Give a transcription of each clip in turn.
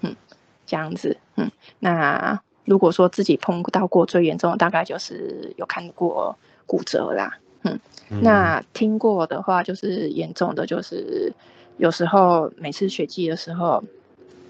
嗯，这样子，嗯，那如果说自己碰到过最严重的，大概就是有看过骨折啦，嗯，那听过的话就是严重的，就是有时候每次学季的时候，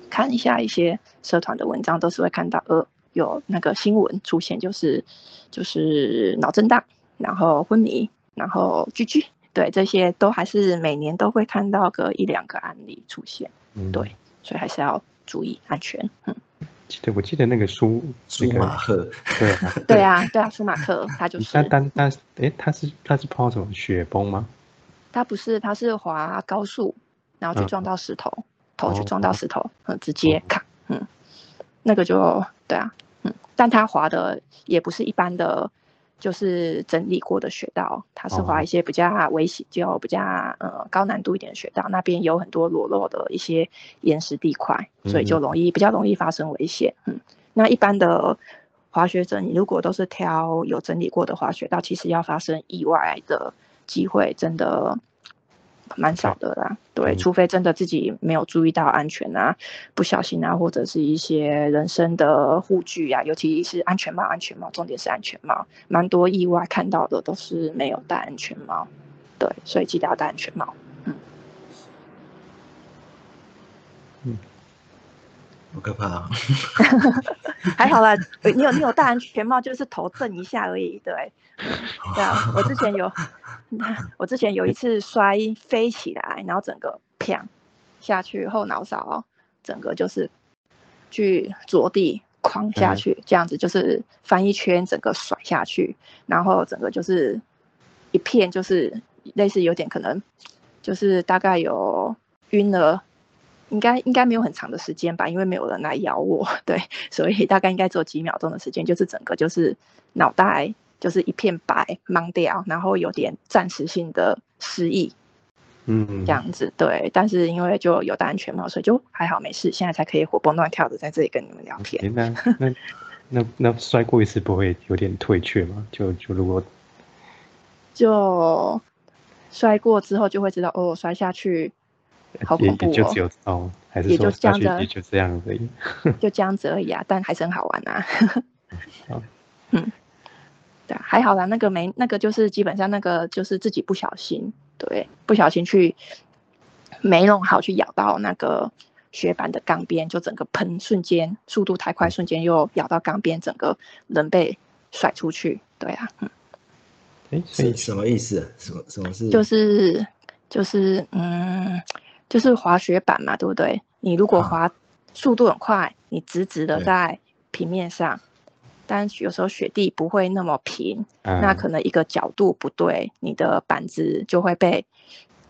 看一下一些社团的文章，都是会看到呃有那个新闻出现，就是就是脑震荡，然后昏迷，然后居居，对，这些都还是每年都会看到个一两个案例出现，对，所以还是要。注意安全，嗯，记得我记得那个舒舒马赫，对 对啊对啊，舒马赫他就是，但但但哎，他是他是碰到什么雪崩吗？他不是，他是滑高速，然后去撞到石头，头去撞到石头，嗯，直接卡，嗯，那个就对啊，嗯，但他滑的也不是一般的。就是整理过的雪道，他是滑一些比较危险、就比较呃高难度一点的雪道，那边有很多裸露的一些岩石地块，所以就容易比较容易发生危险。嗯，那一般的滑雪者，你如果都是挑有整理过的滑雪道，其实要发生意外的机会真的。蛮少的啦，对，除非真的自己没有注意到安全啊，不小心啊，或者是一些人身的护具啊，尤其是安全帽，安全帽，重点是安全帽，蛮多意外看到的都是没有戴安全帽，对，所以记得要戴安全帽，嗯，嗯。好可怕啊！还好啦，你有你有戴安全帽，就是头震一下而已，对，对啊。我之前有，我之前有一次摔飞起来，然后整个啪下去后脑勺，整个就是去着地哐下去，这样子就是翻一圈，整个甩下去，然后整个就是一片，就是类似有点可能，就是大概有晕了。应该应该没有很长的时间吧，因为没有人来咬我，对，所以大概应该只有几秒钟的时间，就是整个就是脑袋就是一片白懵掉，然后有点暂时性的失忆，嗯，这样子对，但是因为就有戴安全帽，所以就还好没事，现在才可以活蹦乱跳的在这里跟你们聊天。那 那那那摔过一次不会有点退却吗？就就如果就摔过之后就会知道哦，摔下去。好恐怖哦！还是说这样子，也就这样而已，就这样子而已啊！但还是很好玩啊。嗯，对，还好啦。那个没那个，就是基本上那个就是自己不小心，对，不小心去没弄好，去咬到那个雪板的钢边，就整个喷，瞬间速度太快，瞬间又咬到钢边，整个人被甩出去。对啊，嗯。哎，什什么意思？什么什么是？就是就是嗯。就是滑雪板嘛，对不对？你如果滑速度很快，你直直的在平面上，但有时候雪地不会那么平，那可能一个角度不对，你的板子就会被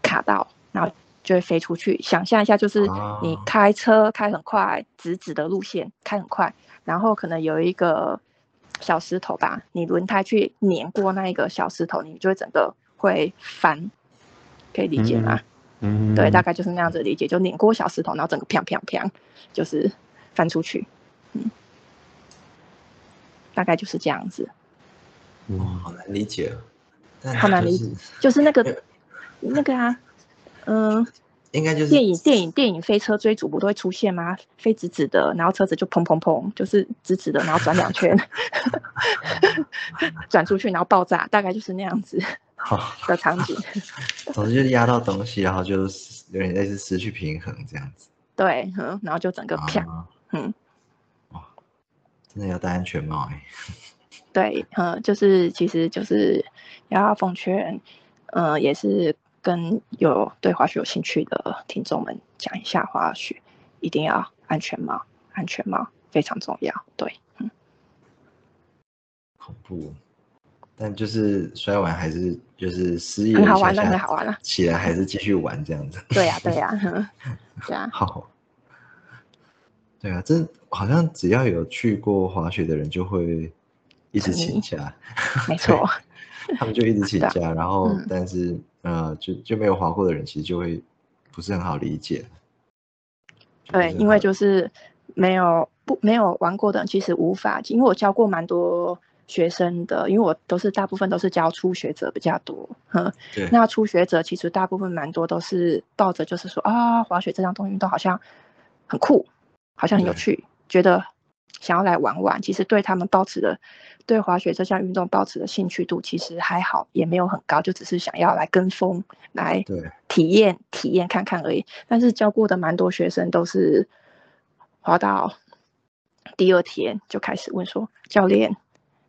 卡到，然后就会飞出去。想象一下，就是你开车开很快，直直的路线开很快，然后可能有一个小石头吧，你轮胎去碾过那一个小石头，你就会整个会翻，可以理解吗？嗯，对，大概就是那样子理解，就碾过小石头，然后整个砰砰砰，就是翻出去，嗯，大概就是这样子。哇，好难理解，好难理解，就是那个那个啊，嗯，应该就是电影电影电影飞车追逐不都会出现吗？飞直直的，然后车子就砰砰砰，就是直直的，然后转两圈，转出去，然后爆炸，大概就是那样子。的场景，总之就是压到东西，然后就有点类似失去平衡这样子。对，嗯，然后就整个啪，嗯，哇，真的要戴安全帽哎。对，嗯，就是其实就是要奉劝，嗯，也是跟有对滑雪有兴趣的听众们讲一下，滑雪一定要安全帽，安全帽非常重要。对，嗯，恐怖。但就是摔完还是就是失忆很好玩了，很好玩了。起来还是继续玩这样子。对呀，对呀，对啊。好。对啊，这好像只要有去过滑雪的人就会一直请假。没错。他们就一直请 假，然后但是呃，就就没有滑过的人其实就会不是很好理解。对，因为就是没有不没有玩过的人其实无法，因为我教过蛮多学生的，因为我都是大部分都是教初学者比较多，哼。对，那初学者其实大部分蛮多都是抱着就是说啊，滑雪这项动运动好像很酷，好像很有趣，觉得想要来玩玩。其实对他们抱持的对滑雪这项运动抱持的兴趣度其实还好，也没有很高，就只是想要来跟风来对，体验体验看看而已。但是教过的蛮多学生都是滑到第二天就开始问说：“教练，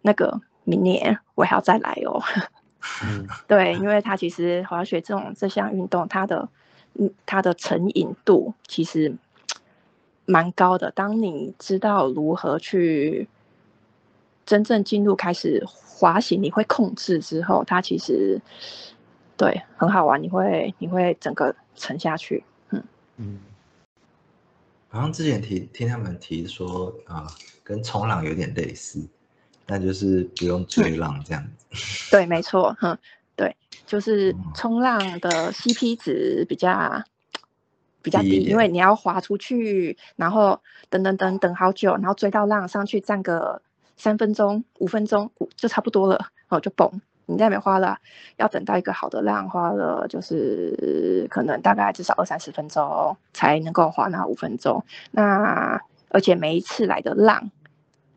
那个明年我还要再来哦。嗯”对，因为他其实滑雪这种这项运动，它的嗯它的成瘾度其实蛮高的。当你知道如何去真正进入开始滑行，你会控制之后，它其实对很好玩，你会你会整个沉下去。嗯，嗯好像之前提听他们提说啊、跟冲浪有点类似，但就是不用追浪这样子。对，没错，哼，对，就是嗯冲浪的 CP 值比较比较低，低因为你要滑出去，然后等等等等好久，然后追到浪上去站个三分钟、五分钟五就差不多了，然后，就蹦。你在那边花了，要等到一个好的浪，花了就是可能大概至少二三十分钟才能够滑那五分钟。那而且每一次来的浪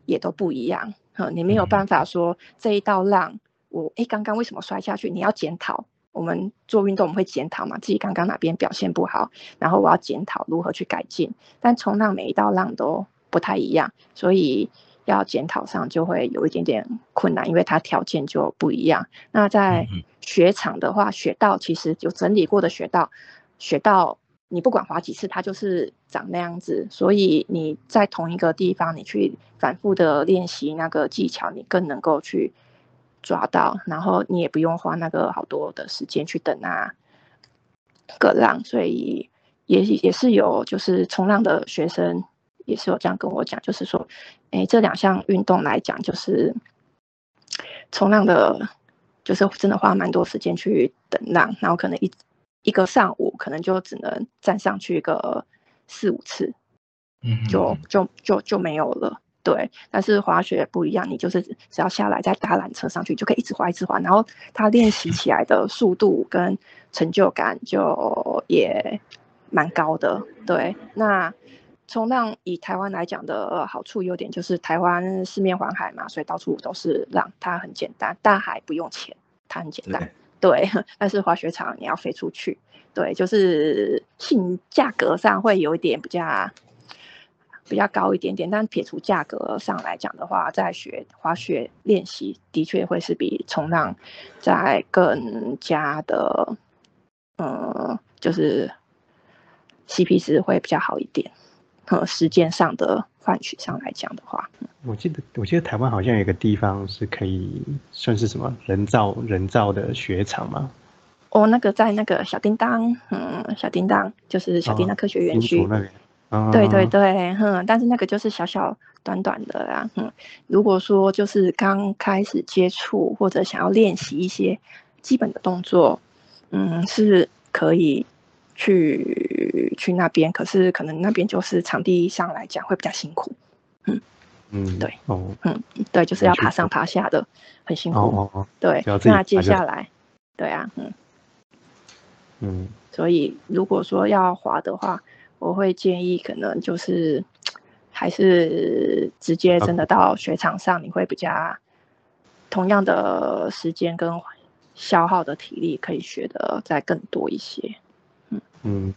也都不一样，呃，你没有嗯办法说这一道浪我诶刚刚为什么摔下去？你要检讨。我们做运动我们会检讨嘛，自己刚刚哪边表现不好，然后我要检讨如何去改进。但冲浪每一道浪都不太一样，所以要检讨上就会有一点点困难，因为它条件就不一样。那在嗯雪场的话，雪道其实有整理过的雪道，雪道你不管滑几次，它就是长那样子。所以你在同一个地方，你去反复的练习那个技巧，你更能够去抓到，然后你也不用花那个好多的时间去等那个浪，所以也也是有就是冲浪的学生也是有这样跟我讲，就是说，诶，这两项运动来讲，就是冲浪的，就是真的花蛮多时间去等浪，然后可能一一个上午可能就只能站上去个四五次，嗯就就就就没有了。对，但是滑雪不一样，你就是只要下来再搭缆车上去，就可以一直滑一直滑，然后它练习起来的速度跟成就感就也蛮高的。对，那冲浪以台湾来讲的好处优点就是台湾四面环海嘛，所以到处都是浪，它很简单，大海不用钱，它很简单。对，但是滑雪场你要飞出去，对，就是性价格上会有一点比较比较高一点点，但撇除价格上来讲的话，在学滑雪练习的确会是比冲浪在更加的，呃，就是 CP 值会比较好一点，和时间上的换取上来讲的话，我记得我记得台湾好像有一个地方是可以算是什么人造人造的雪场吗，哦，那个在那个小叮当，嗯，小叮当就是小叮当科学园区。那边。啊对对对，哼，但是那个就是小小短短的啦，哼。如果说就是刚开始接触或者想要练习一些基本的动作，嗯，是可以去去那边，可是可能那边就是场地上来讲会比较辛苦，嗯嗯，对，哦嗯对，就是要爬上爬下的，很辛苦。哦哦哦，对那接下来，对啊，嗯。嗯所以如果说要滑的话，我会建议可能就是还是直接真的到雪场上，你会比较同样的时间跟消耗的体力可以学的再更多一些。嗯，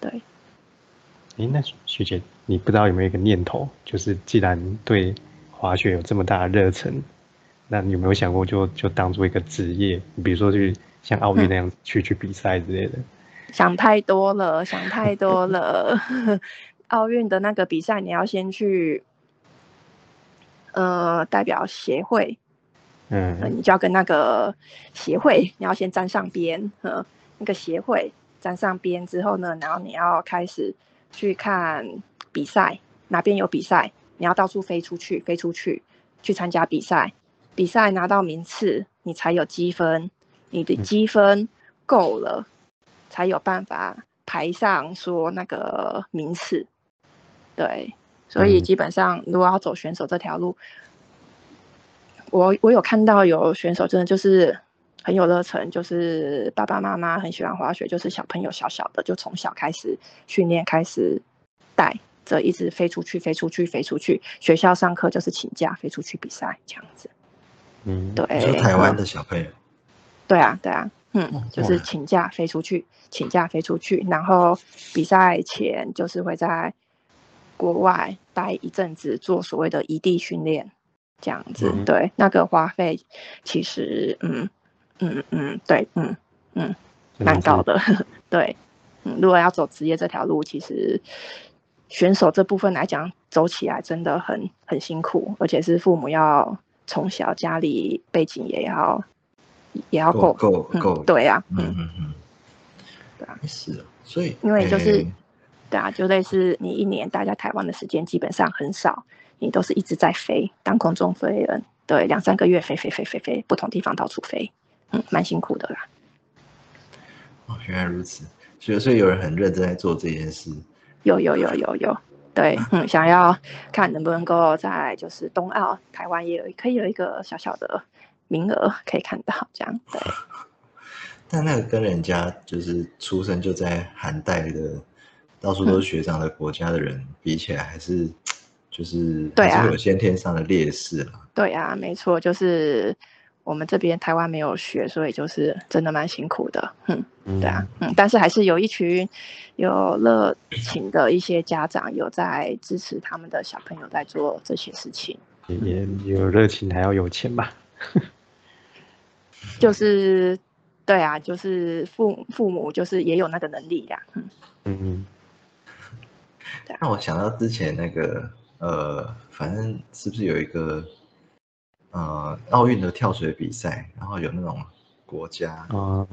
对，诶，那学姐，你不知道有没有一个念头，就是既然对滑雪有这么大的热忱，那你有没有想过就就当做一个职业？你比如说去像奥运那样去去比赛之类的。想太多了，想太多了。奥运的那个比赛，你要先去呃代表协会，呃，嗯你就要跟那个协会，你要先沾上边，呃，那个协会沾上边之后呢，然后你要开始去看比赛，哪边有比赛，你要到处飞出去，飞出去去参加比赛，比赛拿到名次，你才有积分，你的嗯。积分够了，才有办法排上说那个名次，对，所以嗯。基本上如果要走选手这条路，我我有看到有选手真的就是很有热忱，就是爸爸妈妈很喜欢滑雪，就是小朋友小小的就从小开始训练，开始带着一直飞出去，飞出去，飞出去。学校上课就是请假飞出去比赛这样子。嗯，对，台湾嗯的小朋友，对啊，对啊，嗯哦，就是哇请假飞出去，请假飞出去，然后比赛前就是会在国外待一阵子，做所谓的异地训练，这样子。嗯对，那个花费其实，嗯嗯嗯，对，嗯嗯，蛮高的。对，嗯，如果要走职业这条路，其实选手这部分来讲，走起来真的很很辛苦，而且是父母要从小家里背景也要也要够够，够对啊，嗯嗯，嗯嗯，对啊。是啊，所以因为就是诶对啊，就类似你一年待在台湾的时间基本上很少，你都是一直在飞，当空中飞人，对，两三个月飞飞飞飞飞，不同地方到处飞，嗯，蛮辛苦的啦。哦，原来如此，所以所以有人很认真在做这件事，有有有有有，对，嗯，想要看能不能够在就是冬奥，台湾也有可以有一个小小的名额可以看到，这样对。但那个跟人家就是出生就在寒带的，到处都是学长的国家的人比起来，还是就是对啊还是有先天上的劣势了。对啊，没错，就是我们这边台湾没有学，所以就是真的蛮辛苦的，嗯，嗯。对啊，嗯，但是还是有一群有热情的一些家长有在支持他们的小朋友在做这些事情，也也有热情，还要有钱吧？就是对啊，就是父父母就是也有那个能力呀，嗯，嗯让我想到之前那个呃，反正是不是有一个呃奥运的跳水比赛，然后有那种国家哦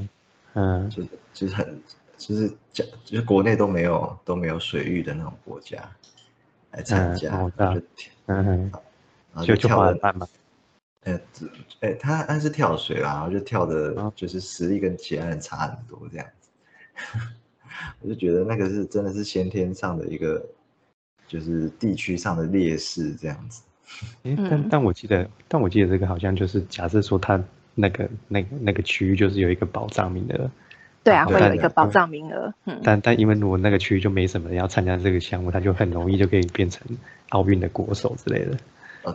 嗯就是就是很就是讲就是国内都没有都没有水域的那种国家来参嗯加，嗯然后就跳嗯，然后就就跳的慢嘛。呃，只哎，他他是跳水啦，然后就跳的啊，就是实力跟其他人差很多这样子。我就觉得那个是真的是先天上的一个，就是地区上的劣势这样子。诶，但嗯但我记得，但我记得这个好像就是假设说他那个那个那个区域就是有一个保障名额，对啊，会有一个保障名额，嗯，但但因为如果那个区域就没什么人要参加这个项目，他就很容易就可以变成奥运的国手之类的。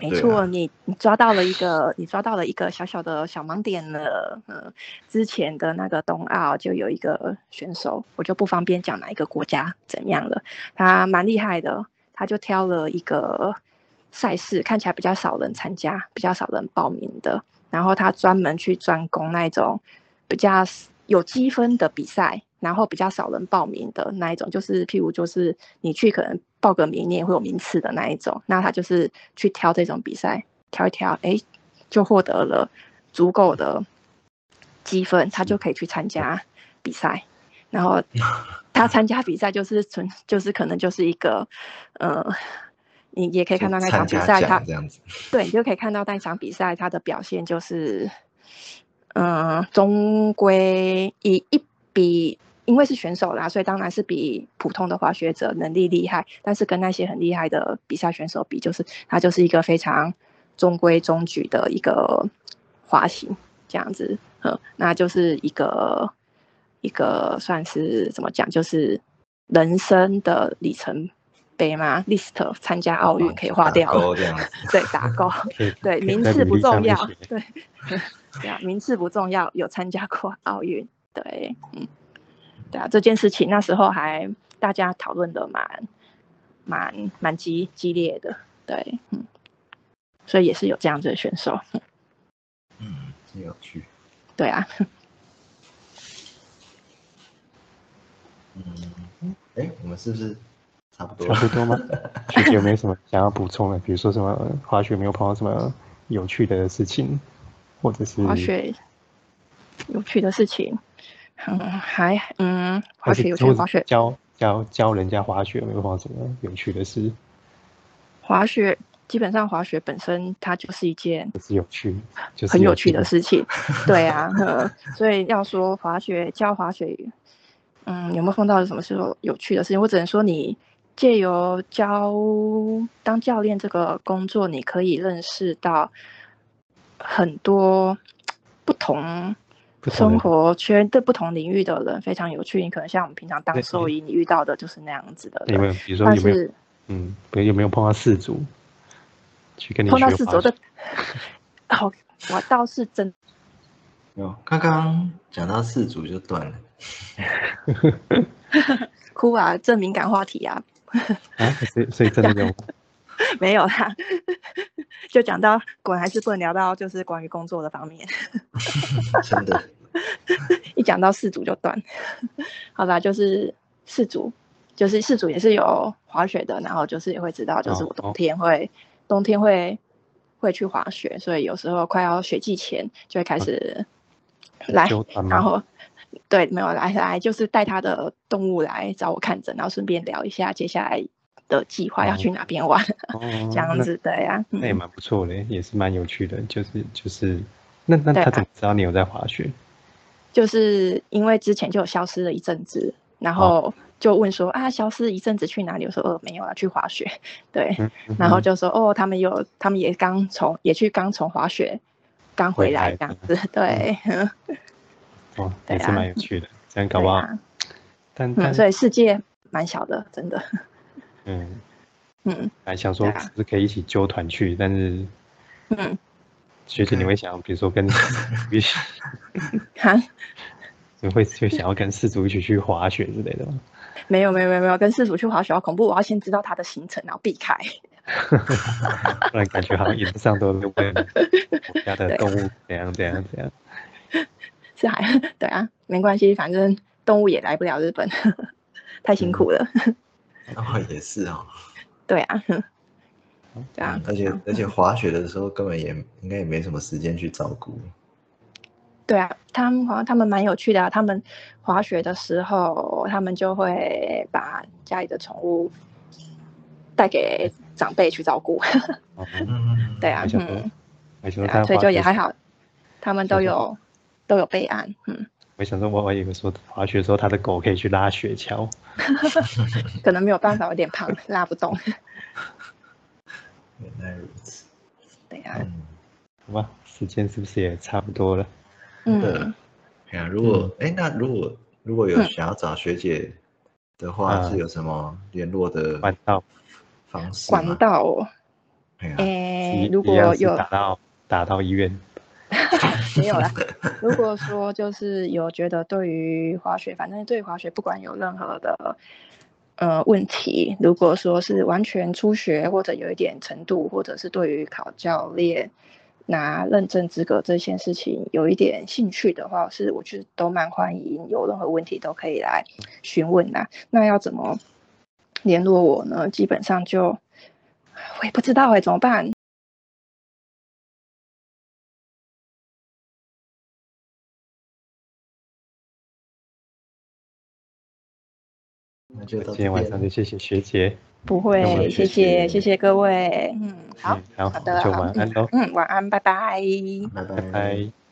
没错，啊，你你抓到了一个，你抓到了一个小小的小盲点了。嗯，之前的那个冬奥就有一个选手，我就不方便讲哪一个国家怎样了，他蛮厉害的，他就挑了一个赛事，看起来比较少人参加，比较少人报名的，然后他专门去专攻那种比较有积分的比赛，然后比较少人报名的那一种，就是譬如就是你去可能报个名，你也会有名次的那一种。那他就是去挑这种比赛，挑一挑，哎，就获得了足够的积分，他就可以去参加比赛。然后 他参加比赛就是纯，就是可能就是一个，呃，你也可以看到那场比赛，他这样子。对，你就可以看到那场比赛他的表现就是，嗯、中规以一比，因为是选手啦，所以当然是比普通的滑雪者能力厉害，但是跟那些很厉害的比赛选手比，就是他就是一个非常中规中矩的一个滑行这样子，嗯，那就是一个一个算是怎么讲，就是人生的里程碑嘛，list 参加奥运可以划掉。对，打勾，对，名次不重要写，对，对啊，名次不重要，有参加过奥运，对，嗯，对啊，这件事情那时候还大家讨论的蛮蛮蛮激激烈的，对，嗯，所以也是有这样子的选手，嗯嗯，真有趣。对啊，嗯，哎，我们是不是差不多？差不多吗？学姐有没有什么想要补充的？比如说什么滑雪没有碰到什么有趣的事情，或者是滑雪有趣的事情，嗯，还嗯，滑雪有趣的滑雪，教教教人家滑雪有没有碰到什么有趣的事？滑雪基本上滑雪本身它就是一件就是有趣，就是很有趣的事。情，对啊，呃所以要说滑雪教滑雪，嗯，有没有碰到什么时候有趣的事情？我只能说你借由教当教练这个工作，你可以认识到很多不同生活圈的不同领域的人，非常有趣。你可能像我们平常当兽医，你遇到的就是那样子的。有没有？比如说有没有？嗯，比如有没有碰到四组？去跟你碰到四组的？哦，我倒是真。有，刚刚讲到四组就断了。哭啊！这敏感话题啊。啊，所以所以真的有？没有啦，就讲到，果然还是不能聊到就是关于工作的方面。真的，一讲到四组就断。好吧，就是四组，就是四组也是有滑雪的，然后就是也会知道，就是我冬天会冬天会会去滑雪，所以有时候快要雪季前就会开始来，然后。对，没有来来，就是带他的动物来找我看诊，然后顺便聊一下接下来的计划要去哪边玩，这样子对呀。那也蛮不错的，也是蛮有趣的。就是就是，那那他怎么知道你有在滑雪？就是因为之前就有消失了一阵子，然后就问说啊，消失一阵子去哪里？我说哦，没有了，去滑雪。对，然后就说哦，他们有，他们也刚从也去刚从滑雪刚回来这样子，对。哦，也是蛮有趣的，这样搞不好。但但所以世界蛮小的，真的。嗯嗯，还想说是可以一起揪团去，但是嗯，学姐你会想，比如说跟一 起，哈，你会就想要跟四组一起去滑雪之类的吗？没有没有没有没有，跟四组去滑雪好恐怖，我要先知道他的行程，然后避开。不然感觉好像影视上都是问我家的动物怎样怎样怎样。是还对啊，没关系，反正动物也来不了日本，太辛苦了。哦，也是哦。对啊，对啊。而且而且滑雪的时候根本也应该也没什么时间去照顾。对啊，他们滑他们蛮有趣的啊。他们滑雪的时候，他们就会把家里的宠物带给长辈去照顾。嗯，对啊，嗯，所以就也还好，他们都有。都有备案，嗯。我想说，我我以为说滑雪的时候，他的狗可以去拉雪橇，可能没有办法，有点胖，拉不动。原来如此。对呀。好吧，时间是不是也差不多了？嗯。哎呀，如果哎，那如果如果有想要找学姐的话，是有什么联络的管道方式？管道。哎，如果有打到打到医院。没有啦。如果说就是有觉得对于滑雪，反正对滑雪不管有任何的呃问题，如果说是完全初学或者有一点程度，或者是对于考教练拿认证资格这件事情有一点兴趣的话，是我觉得都蛮欢迎，有任何问题都可以来询问呐。那要怎么联络我呢？基本上就我也不知道哎，怎么办？今天晚上就谢谢学姐，不会，谢谢谢谢各位，嗯，好，好的，就晚安喽，嗯，晚安，拜拜，拜拜。